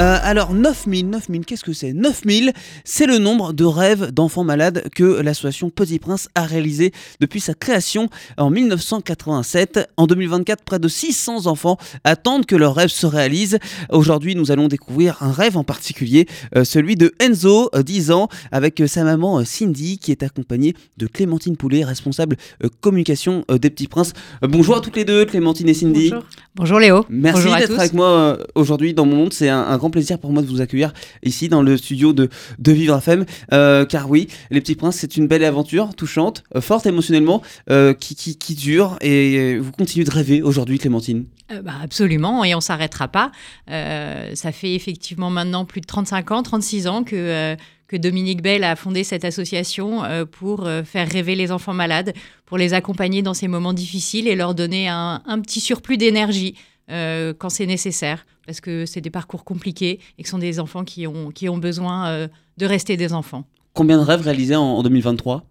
Euh, alors 9000, 9000, qu'est-ce que c'est 9000, c'est le nombre de rêves d'enfants malades que l'association Petit Prince a réalisé depuis sa création en 1987. En 2024, près de 600 enfants attendent que leurs rêves se réalisent. Aujourd'hui, nous allons découvrir un rêve en particulier, euh, celui de Enzo, 10 euh, ans, avec sa maman Cindy qui est accompagnée de Clémentine Poulet, responsable communication des Petits Princes. bonjour à toutes les deux, Clémentine et Cindy. Bonjour. Bonjour Léo. Merci d'être avec moi aujourd'hui dans mon monde. C'est un, un plaisir pour moi de vous accueillir ici dans le studio de, de Vivre FM. Euh, car oui, Les Petits Princes, c'est une belle aventure, touchante, euh, forte émotionnellement, euh, qui, qui, qui, dure. Et vous continuez de rêver aujourd'hui, Clémentine bah, Absolument, et on s'arrêtera pas. ça fait effectivement maintenant plus de 35 ans, 36 ans que que Dominique Bell a fondé cette association pour faire rêver les enfants malades, pour les accompagner dans ces moments difficiles et leur donner un, un petit surplus d'énergie quand c'est nécessaire parce que c'est des parcours compliqués et que ce sont des enfants qui ont, qui ont besoin euh, de rester des enfants. Combien de rêves réalisés en, 2023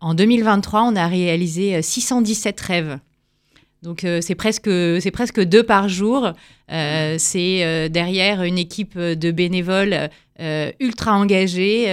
En 2023, on a réalisé 617 euh, rêves. Donc euh, c'est presque, c'est presque deux par jour. c'est derrière une équipe de bénévoles ultra engagés,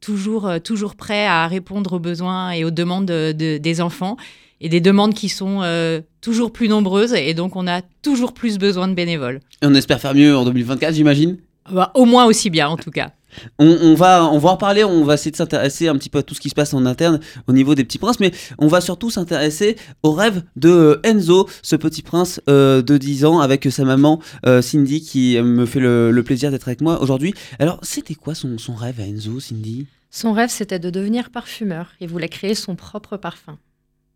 toujours, toujours prêts à répondre aux besoins et aux demandes des enfants et des demandes qui sont euh, toujours plus nombreuses et donc on a toujours plus besoin de bénévoles. Et on espère faire mieux en 2024, j'imagine? Bah, Au moins aussi bien, en tout cas. On, va, on va en reparler, on va essayer de s'intéresser un petit peu à tout ce qui se passe en interne au niveau des petits princes, mais on va surtout s'intéresser au rêve de euh, Enzo, ce petit prince euh, de 10 ans avec sa maman Cindy qui me fait le, plaisir d'être avec moi aujourd'hui. Alors, c'était quoi son, son rêve à Enzo, Cindy? Son rêve, c'était de devenir parfumeur. Il voulait créer son propre parfum.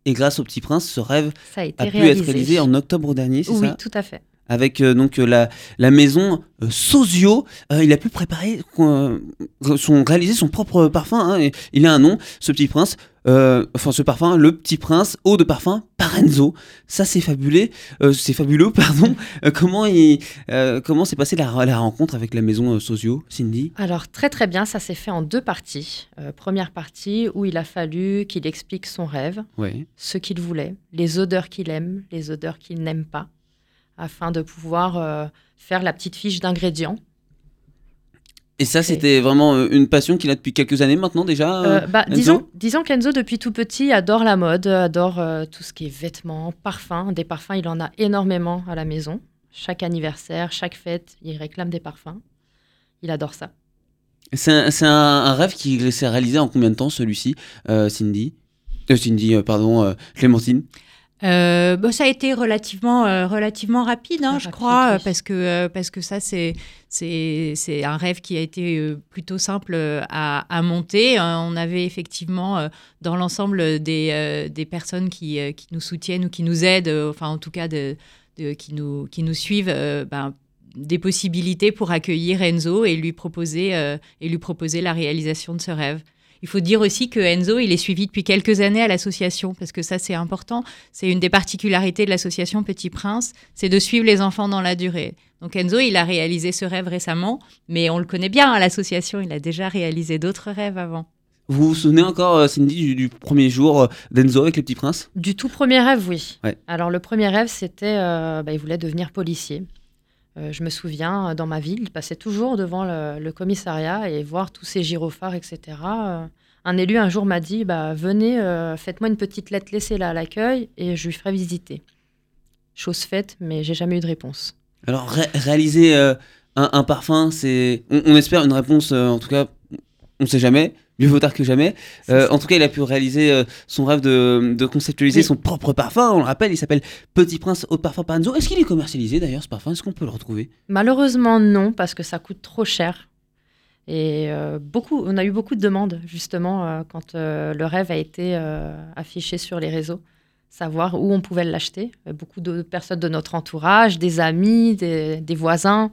Et grâce au Petit Prince, ce rêve a, pu être réalisé. en octobre dernier, c'est ça? Oui, tout à fait avec euh, donc euh, la, la maison euh, Sozio. il a pu préparer, son, réaliser son propre parfum. Hein, il a un nom, ce petit prince. enfin, ce parfum, le petit prince, eau de parfum Parenzo. Ça, c'est fabuleux. c'est fabuleux, pardon. comment il, comment s'est passée la, la, rencontre avec la maison Sozio, Cindy? Alors très très bien. Ça s'est fait en deux parties. première partie où il a fallu qu'il explique son rêve, ce qu'il voulait, les odeurs qu'il aime, les odeurs qu'il n'aime pas afin de pouvoir euh, faire la petite fiche d'ingrédients. Et ça, c'était vraiment euh, une passion qu'il a depuis quelques années maintenant déjà euh, bah, disons, disons qu'Enzo, depuis tout petit, adore la mode, adore tout ce qui est vêtements, parfums. Des parfums, il en a énormément à la maison. Chaque anniversaire, chaque fête, il réclame des parfums. Il adore ça. C'est un, rêve qui s'est réalisé en combien de temps, celui-ci, Cindy? Cindy, pardon, Clémentine? Euh, bah, ça a été relativement, euh, relativement rapide, hein, je crois, parce, que, euh, parce que ça, c'est, c'est, c'est un rêve qui a été plutôt simple à, à monter. on avait effectivement, dans l'ensemble des, des personnes qui, qui, nous soutiennent ou qui nous aident, enfin en tout cas de, de, qui, nous, qui nous suivent, ben, des possibilités pour accueillir Enzo et lui proposer, et lui proposer la réalisation de ce rêve. Il faut dire aussi que Enzo, il est suivi depuis quelques années à l'association, parce que ça, c'est important. C'est une des particularités de l'association Petit Prince, c'est de suivre les enfants dans la durée. Donc Enzo, il a réalisé ce rêve récemment, mais on le connaît bien à l'association, il a déjà réalisé d'autres rêves avant. Vous vous souvenez encore, euh, Cindy, du, premier jour euh, d'Enzo avec les petits princes Du tout premier rêve, oui. Alors le premier rêve, c'était, euh, bah, il voulait devenir policier. Je me souviens, dans ma ville, il passait toujours devant le, commissariat et voir tous ces gyrophares, etc un élu un jour m'a dit bah, Venez, euh, faites-moi une petite lettre, laissez-la à l'accueil et je lui ferai visiter. Chose faite, mais j'ai jamais eu de réponse. Alors, réaliser euh, un, parfum, c'est. On, espère une réponse, euh, en tout cas, on ne sait jamais. Mieux vaut tard que jamais. en tout cas, il a pu réaliser son rêve de, conceptualiser son propre parfum. On le rappelle, il s'appelle Petit Prince Haute Parfum Parenzo. Est-ce qu'il est commercialisé d'ailleurs ce parfum? Est-ce qu'on peut le retrouver? Malheureusement, non, parce que ça coûte trop cher. Et euh, beaucoup, on a eu beaucoup de demandes, justement, euh, quand euh, le rêve a été affiché sur les réseaux, savoir où on pouvait l'acheter. Beaucoup de personnes de notre entourage, des amis, des, voisins,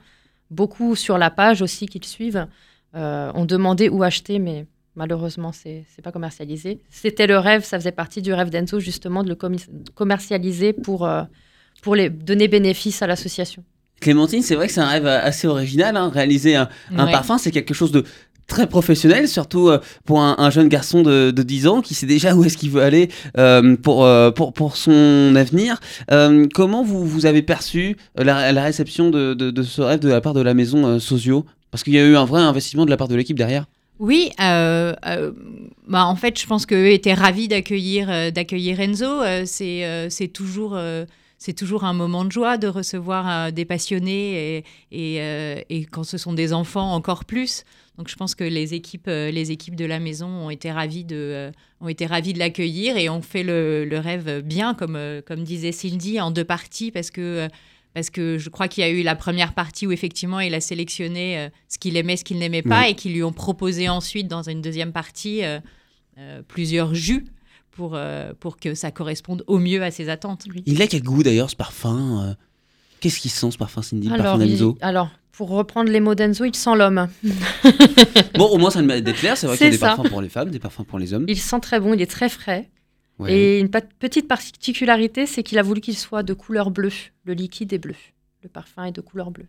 beaucoup sur la page aussi qu'ils suivent, ont demandé où acheter, mais malheureusement, ce n'est pas commercialisé. C'était le rêve, ça faisait partie du rêve d'Enzo, justement, de le commercialiser pour, pour les, donner bénéfice à l'association. Clémentine, c'est vrai que c'est un rêve assez original. Hein. Réaliser un, parfum, c'est quelque chose de très professionnel, surtout euh, pour un, jeune garçon de, 10 ans qui sait déjà où est-ce qu'il veut aller euh, pour, pour, pour, son avenir. comment vous, vous avez perçu la, réception de, de, ce rêve de la part de la maison Sosio Parce qu'il y a eu un vrai investissement de la part de l'équipe derrière. Oui, bah, en fait, je pense qu'eux étaient ravis d'accueillir d'accueillir Enzo. c'est c'est toujours c'est toujours un moment de joie de recevoir euh, des passionnés euh, et, quand ce sont des enfants encore plus. Donc je pense que les équipes, euh, les équipes de la maison ont été ravies de, ont été ravies de l'accueillir et ont fait le, rêve bien, comme, comme disait Cindy, en deux parties parce que parce que je crois qu'il y a eu la première partie où effectivement il a sélectionné ce qu'il aimait, ce qu'il n'aimait pas, et qu'ils lui ont proposé ensuite dans une deuxième partie plusieurs jus pour, euh, pour que ça corresponde au mieux à ses attentes. Il a quel goût d'ailleurs ce parfum euh? Qu'est-ce qu'il sent ce parfum Cindy, le alors, parfum Alors, pour reprendre les mots d'Enzo, il sent l'homme. bon, au moins ça mérite d'être clair. C'est vrai qu'il y a des parfums pour les femmes, des parfums pour les hommes. Il sent très bon, il est très frais. Et une petite particularité, c'est qu'il a voulu qu'il soit de couleur bleue. Le liquide est bleu. Le parfum est de couleur bleue.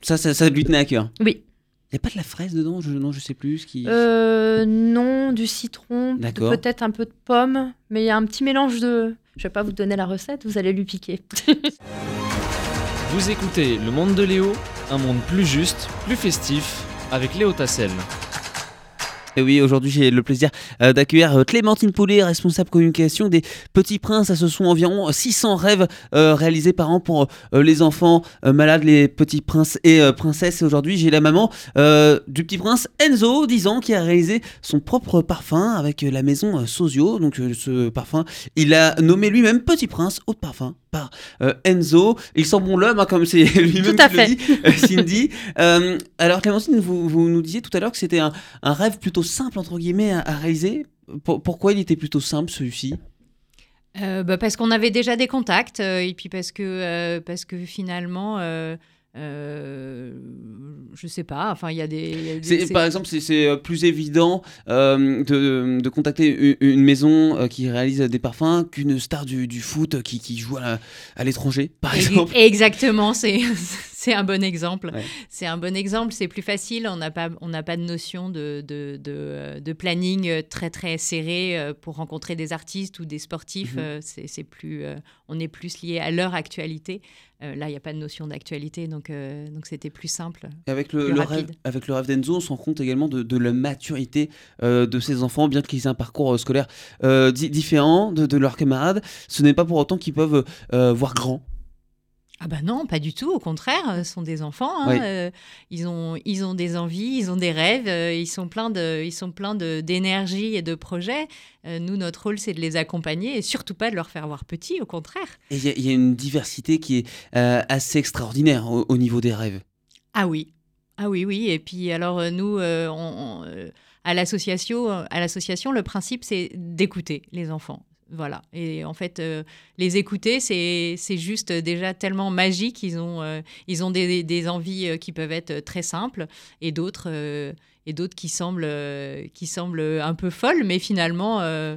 Ça, ça, ça lui tenait à cœur Oui. Il n'y a pas de la fraise dedans je, Non, je sais plus. Ce qui... Euh, non, du citron, peut-être un peu de pomme, mais il y a un petit mélange de... Je ne vais pas vous donner la recette, vous allez lui piquer. vous écoutez Le Monde de Léo, un monde plus juste, plus festif, avec Léo Tassel. Et oui, aujourd'hui j'ai le plaisir euh, d'accueillir euh, Clémentine Poulet, responsable communication des Petits Princes. Ce sont environ 600 rêves euh, réalisés par an pour les enfants malades, les petits princes et princesses. Et aujourd'hui j'ai la maman du petit prince Enzo, 10 ans, qui a réalisé son propre parfum avec la maison Sosio. Donc ce parfum, il a nommé lui-même Petit Prince, de parfum par Enzo. Il sent bon l'homme, hein, comme c'est lui-même qui le dit, Cindy. alors Clémentine, vous, vous, nous disiez tout à l'heure que c'était un, un rêve plutôt simple, entre guillemets, à, réaliser. pourquoi il était plutôt simple, celui-ci? Euh, bah parce qu'on avait déjà des contacts euh, et puis parce que, euh, parce que finalement, euh, je sais pas. Enfin, il y a des. par exemple, c'est plus évident de, de, contacter une, maison qui réalise des parfums qu'une star du, du, foot qui, qui joue à, à l'étranger, par exemple. Exactement, c'est c'est un bon exemple. C'est un bon exemple. C'est plus facile. On n'a pas on n'a pas de notion de, de, de, planning très très serré pour rencontrer des artistes ou des sportifs. Mhm. C'est plus on est plus lié à leur actualité. Euh, là, il n'y a pas de notion d'actualité, donc euh, donc c'était plus simple. Et avec le, rêve, avec le rêve d'Enzo, on se rend compte également de, la maturité euh, de ces enfants, bien qu'ils aient un parcours scolaire différent de, de, leurs camarades. Ce n'est pas pour autant qu'ils peuvent voir grand. Ah bah non, pas du tout. Au contraire, ce sont des enfants. Hein, ils ont ils ont des envies, ils ont des rêves. ils sont pleins de ils sont pleins de d'énergie et de projets. Euh, nous, notre rôle, c'est de les accompagner et surtout pas de leur faire voir petit, au contraire. Et il y, a une diversité qui est euh, assez extraordinaire au, niveau des rêves. Ah oui, ah oui, oui. Et puis alors, euh, nous, à l'association, à l'association, le principe, c'est d'écouter les enfants. Voilà. Et en fait, les écouter, c'est juste déjà tellement magique. Ils ont, ils ont des, des, envies qui peuvent être très simples et d'autres qui semblent, euh, qui semblent un peu folles, mais finalement, euh,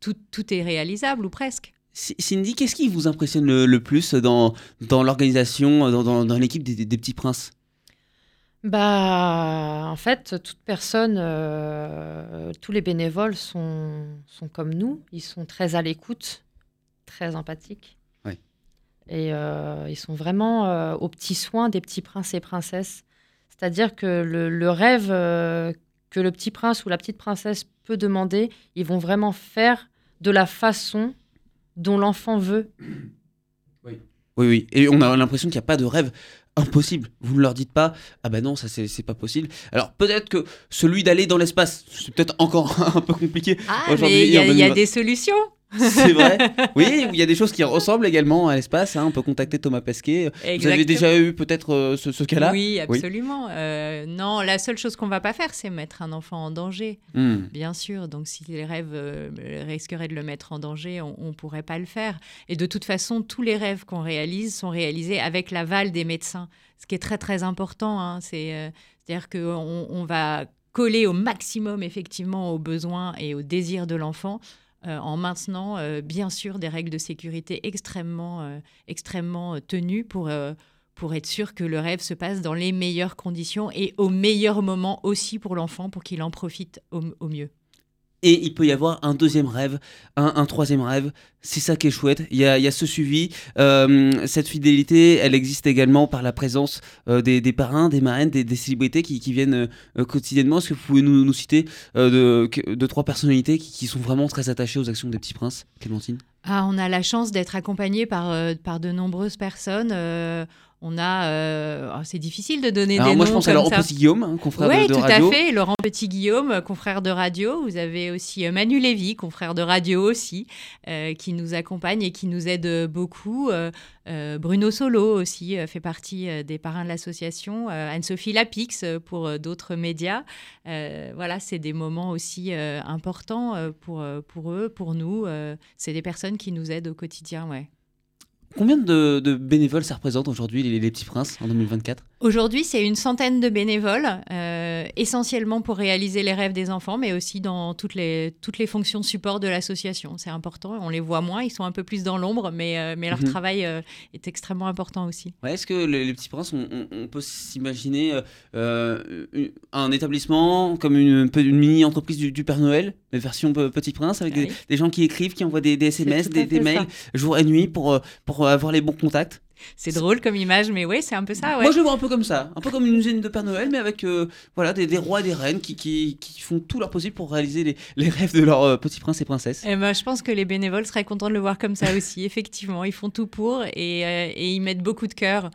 tout, tout, est réalisable ou presque. Cindy, qu'est-ce qui vous impressionne le, plus dans, l'organisation, dans, l'équipe des, Petits Princes? Bah, en fait, toute personne, euh, tous les bénévoles sont, sont comme nous. Ils sont très à l'écoute, très empathiques. Oui. Et ils sont vraiment aux petits soins des petits princes et princesses. C'est-à-dire que le, rêve euh, que le petit prince ou la petite princesse peut demander, ils vont vraiment faire de la façon dont l'enfant veut. Oui. oui, oui. Et on a l'impression qu'il n'y a pas de rêve impossible. Vous ne leur dites pas, ah ben non, ça c'est pas possible. Alors peut-être que celui d'aller dans l'espace, c'est peut-être encore un peu compliqué. Ah, mais il y, a des solutions. C'est vrai. Oui, il y a des choses qui ressemblent également à l'espace. Hein. On peut contacter Thomas Pesquet. Vous avez déjà eu peut-être euh, ce, cas-là Oui, absolument. Euh, non, la seule chose qu'on va pas faire, c'est mettre un enfant en danger. Hmm. Bien sûr. Donc, si les rêves euh, risqueraient de le mettre en danger, on ne pourrait pas le faire. Et de toute façon, tous les rêves qu'on réalise sont réalisés avec l'aval des médecins. Ce qui est très, très important. Hein. C'est-à-dire qu'on on va coller au maximum, effectivement, aux besoins et aux désirs de l'enfant euh, en maintenant euh, bien sûr des règles de sécurité extrêmement, euh, extrêmement tenues pour, pour être sûr que le rêve se passe dans les meilleures conditions et au meilleur moment aussi pour l'enfant, pour qu'il en profite au mieux. Et il peut y avoir un deuxième rêve, un, troisième rêve. C'est ça qui est chouette. Il y a, ce suivi. Euh, cette fidélité, elle existe également par la présence euh, des, parrains, des marraines, des, célébrités qui, viennent euh, quotidiennement. Est-ce que vous pouvez nous, citer de, trois personnalités qui, sont vraiment très attachées aux actions des petits princes Clémentine? Ah, On a la chance d'être accompagné par de nombreuses personnes. On a, euh, oh, c'est difficile de donner des noms. Moi, je pense à Laurent Petit-Guillaume, hein, confrère de, radio. Oui, tout à fait. Laurent Petit-Guillaume, euh, confrère de radio. Vous avez aussi euh, Manu Lévy, confrère de radio aussi, qui nous accompagne et qui nous aide beaucoup. Bruno Solo aussi fait partie des parrains de l'association. Anne-Sophie Lapix pour d'autres médias. voilà, c'est des moments aussi importants pour, pour eux, pour nous. c'est des personnes qui nous aident au quotidien, ouais. Combien de, bénévoles ça représente aujourd'hui, les, les, Petits Princes, en 2024 Aujourd'hui, c'est une centaine de bénévoles, euh, essentiellement pour réaliser les rêves des enfants, mais aussi dans toutes les, toutes les fonctions support de l'association. C'est important, on les voit moins, ils sont un peu plus dans l'ombre, mais, euh, mais leur mhm. travail euh, est extrêmement important aussi. Est-ce que les, Petits Princes, on, peut s'imaginer un établissement comme une, une mini-entreprise du, Père Noël, mais version Petit Prince, avec des, gens qui écrivent, qui envoient des, SMS, des, des mails, jour et nuit, pour, pour avoir les bons contacts c'est drôle comme image, mais oui, c'est un peu ça. Moi, je le vois un peu comme ça. Un peu comme une usine de Père Noël, mais avec euh, voilà, des, rois et des reines qui, qui, qui, font tout leur possible pour réaliser les, les rêves de leurs euh, petits princes et princesses. Et eh ben, je pense que les bénévoles seraient contents de le voir comme ça aussi. Effectivement, ils font tout pour et, euh, et ils mettent beaucoup de cœur.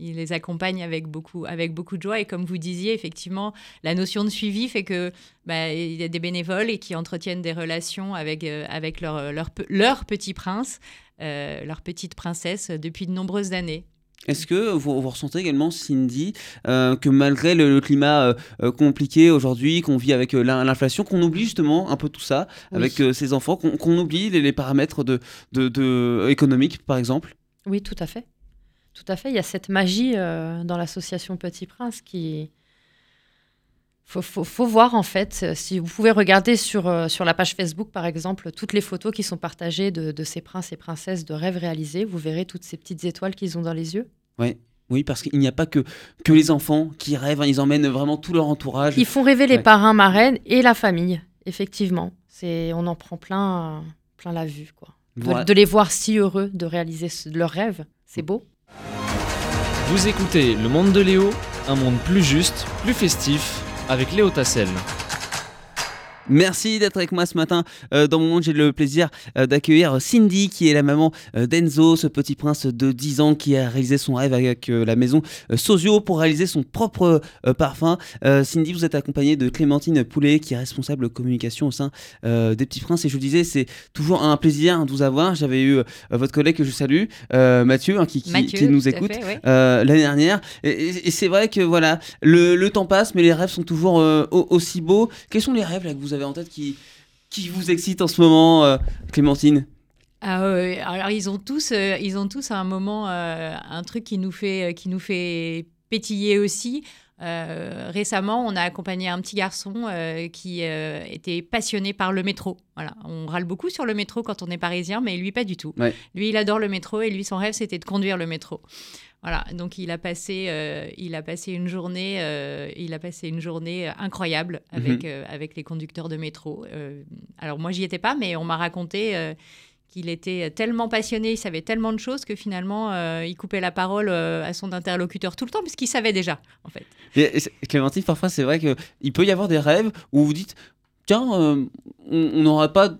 Ils les accompagnent avec beaucoup, avec beaucoup de joie. Et comme vous disiez, effectivement, la notion de suivi fait que bah, il y a des bénévoles et qui entretiennent des relations avec, avec leur, leur, leur petit prince. Euh, leur petite princesse depuis de nombreuses années. Est-ce que vous, ressentez également, Cindy, euh, que malgré le, climat euh, compliqué aujourd'hui, qu'on vit avec l'inflation, qu'on oublie justement un peu tout ça avec ses enfants, qu'on oublie les, paramètres de, de, économiques, par exemple? Oui, tout à fait. Tout à fait. Il y a cette magie dans l'association Petit Prince qui, faut, faut, voir en fait, euh, si vous pouvez regarder sur, euh, sur la page Facebook par exemple, toutes les photos qui sont partagées de, ces princes et princesses de rêves réalisés, vous verrez toutes ces petites étoiles qu'ils ont dans les yeux. Oui. Oui, parce qu'il n'y a pas que, que les enfants qui rêvent, hein, ils emmènent vraiment tout leur entourage. Ils font rêver les parrains, marraines et la famille, effectivement. C'est, on en prend plein, plein la vue, quoi. De, les voir si heureux de réaliser leurs rêves, c'est beau. Vous écoutez Le Monde de Léo, un monde plus juste, plus festif avec Léo Tassel. Merci d'être avec moi ce matin. Euh, dans mon monde, j'ai le plaisir euh, d'accueillir Cindy, qui est la maman euh, d'Enzo, ce petit prince de 10 ans qui a réalisé son rêve avec la maison Sozio pour réaliser son propre parfum. Cindy, vous êtes accompagnée de Clémentine Poulet, qui est responsable communication au sein des Petits Princes. Et je vous disais, c'est toujours un plaisir de vous avoir. J'avais eu votre collègue que je salue, Mathieu, hein, qui, qui, nous écoute l'année dernière. Et, c'est vrai que voilà, le, temps passe, mais les rêves sont toujours aussi beaux. Quels sont les rêves là, que vous avez en tête qui, qui vous excite en ce moment, euh, Clémentine? Ah, alors ils ont tous, euh, ils ont tous un moment, euh, un truc qui nous fait, qui nous fait pétiller aussi. récemment, on a accompagné un petit garçon qui était passionné par le métro. Voilà, on râle beaucoup sur le métro quand on est parisien, mais lui pas du tout. Lui, il adore le métro et lui, son rêve, c'était de conduire le métro. Voilà, donc il a passé, euh, il a passé une journée, euh, il a passé une journée incroyable avec, mhm. euh, avec les conducteurs de métro. alors moi j'y étais pas, mais on m'a raconté qu'il était tellement passionné, il savait tellement de choses que finalement il coupait la parole à son interlocuteur tout le temps puisqu'il savait déjà en fait. Clémentine, parfois c'est vrai qu'il peut y avoir des rêves où vous dites tiens, on n'aura pas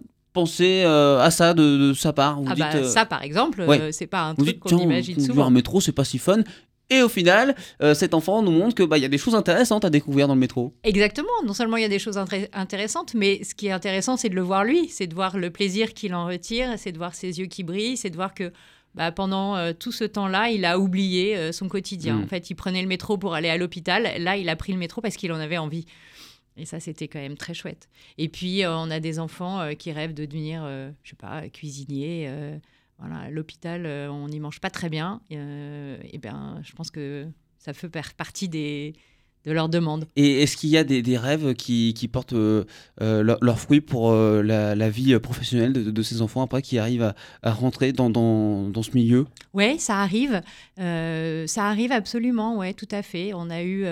euh, à ça de, sa part ah bah, euh, Ça, par exemple, euh, c'est pas un truc qu'on imagine souvent. un métro, c'est pas si fun. Et au final, cet enfant nous montre qu'il bah, y a des choses intéressantes à découvrir dans le métro. Exactement. Non seulement il y a des choses intéressantes, mais ce qui est intéressant, c'est de le voir lui. C'est de voir le plaisir qu'il en retire, c'est de voir ses yeux qui brillent, c'est de voir que bah, pendant tout ce temps-là, il a oublié son quotidien. Mm. En fait, il prenait le métro pour aller à l'hôpital. Là, il a pris le métro parce qu'il en avait envie. Et ça, c'était quand même très chouette. Et puis, euh, on a des enfants euh, qui rêvent de devenir, euh, je sais pas, cuisinier. voilà, l'hôpital, on n'y mange pas très bien. et ben, je pense que ça fait partie des, de leurs demandes. Et est-ce qu'il y a des, rêves qui, portent leurs leur fruits pour la, vie professionnelle de, ces enfants après qui arrivent à, rentrer dans, dans, ce milieu? Oui, ça arrive. ça arrive absolument, oui, tout à fait. On a eu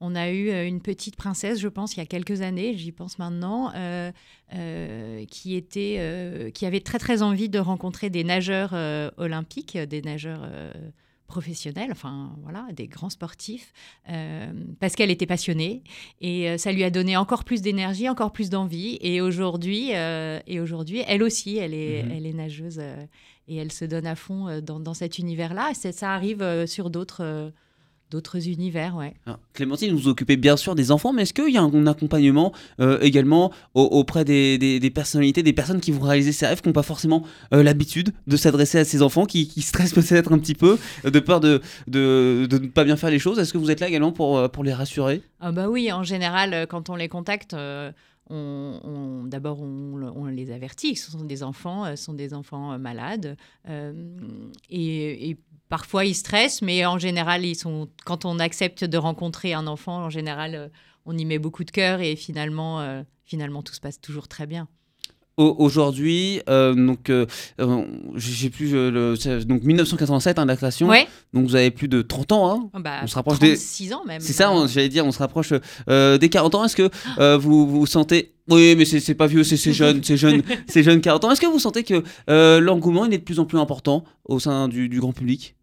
on a eu euh, une petite princesse, je pense, il y a quelques années, j'y pense maintenant, euh, euh, qui, était, qui avait très très envie de rencontrer des nageurs olympiques, des nageurs professionnels, enfin voilà, des grands sportifs, parce qu'elle était passionnée et ça lui a donné encore plus d'énergie, encore plus d'envie. Et aujourd'hui, et aujourd'hui, elle aussi, elle est, mhm. elle est nageuse et elle se donne à fond dans, dans cet univers-là. Ça arrive sur d'autres d'autres univers, ouais. Clémentine, vous occupez bien sûr des enfants, mais est-ce qu'il y a un accompagnement euh, également auprès des, personnalités, des personnes qui vont réaliser ces rêves, qui n'ont pas forcément euh, l'habitude de s'adresser à ces enfants, qui, stressent peut-être un petit peu, euh, de peur de, de, ne pas bien faire les choses? Est-ce que vous êtes là également pour, pour les rassurer? Ah bah Oui, en général, quand on les contacte... On, d'abord on, les avertit, ce sont des enfants, ce sont des enfants malades, et, et, Parfois, ils stressent, mais en général, ils sont, quand on accepte de rencontrer un enfant, en général, euh, on y met beaucoup de cœur et finalement, euh, finalement, tout se passe toujours très bien. Aujourd'hui, euh, donc j'ai plus le, donc 1987 hein, la création. Donc vous avez plus de 30 ans. Hein. Oh, bah, on se rapproche 36 des ans même. C'est ça, j'allais dire, on se rapproche des 40 ans. Est-ce que vous vous sentez oui, mais c'est pas vieux, c'est jeune, c'est jeune, c'est jeune 40 ans. Est-ce que vous sentez que l'engouement est de plus en plus important au sein du grand public?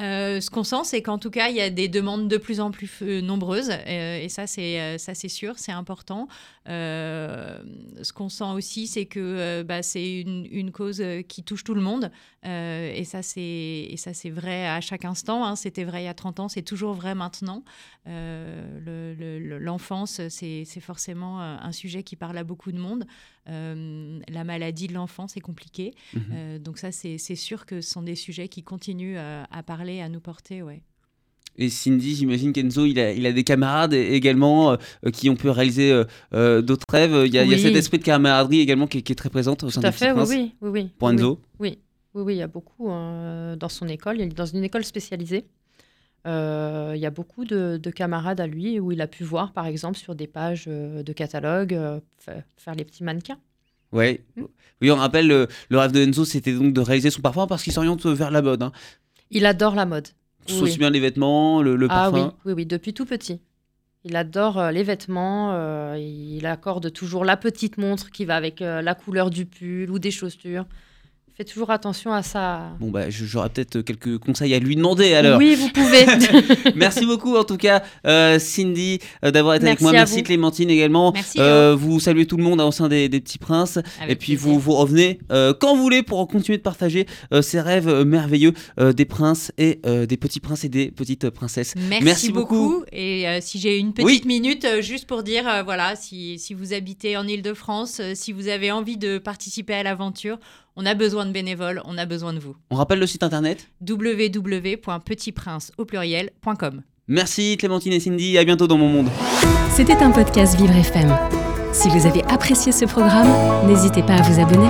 Euh, ce qu'on sent, c'est qu'en tout cas, il y a des demandes de plus en plus euh, nombreuses, euh, et ça, c'est ça, c'est sûr, c'est important. ce qu'on sent aussi, c'est que bah, c'est une, cause qui touche tout le monde, et ça, c'est et ça, c'est vrai à chaque instant. Hein. C'était vrai il y a 30 ans, c'est toujours vrai maintenant. L'enfance, c'est forcément un sujet qui parle à beaucoup de monde. La maladie de l'enfant, c'est compliqué, mmh donc ça, c'est sûr que ce sont des sujets qui continuent à parler à nous porter, ouais. Et Cindy, j'imagine qu'Enzo, il a, il a des camarades également euh, qui ont pu réaliser euh, euh, d'autres rêves. Il y, a, il y, a, cet esprit de camaraderie également qui, est très présent au sein Tout à fait, oui, oui, oui, Pour Enzo oui, oui, oui, il y a beaucoup hein, dans son école. Il est dans une école spécialisée. Il y a beaucoup de, camarades à lui où il a pu voir, par exemple, sur des pages de catalogue, faire les petits mannequins. Ouais. Mm. Oui, on rappelle, le, rêve de Enzo, c'était donc de réaliser son parfum parce qu'il s'oriente vers la mode. Hein. Il adore la mode. Aussi bien les vêtements, le, ah, parfum. Oui, oui, depuis tout petit. Il adore euh, les vêtements. Euh, il accorde toujours la petite montre qui va avec euh, la couleur du pull ou des chaussures toujours attention à ça. Bon, bah, j'aurais peut-être quelques conseils à lui demander alors. Oui, vous pouvez. Merci beaucoup en tout cas, euh, Cindy, euh, d'avoir été avec moi. Merci Clémentine également. Merci. Euh, vous saluez tout le monde hein, au sein des, Petits Princes. et puis vous, vous revenez quand vous voulez pour continuer de partager ces rêves merveilleux des princes et des petits princes et des petites princesses. Merci, beaucoup. Et si j'ai une petite minute, juste pour dire, voilà, si, si vous habitez en Ile-de-France, si vous avez envie de participer à l'aventure, on a besoin de bénévoles, on a besoin de vous. On rappelle le site internet www.petitprince au pluriel.com. Merci Clémentine et Cindy, à bientôt dans mon monde. C'était un podcast Vivre FM. Si vous avez apprécié ce programme, n'hésitez pas à vous abonner.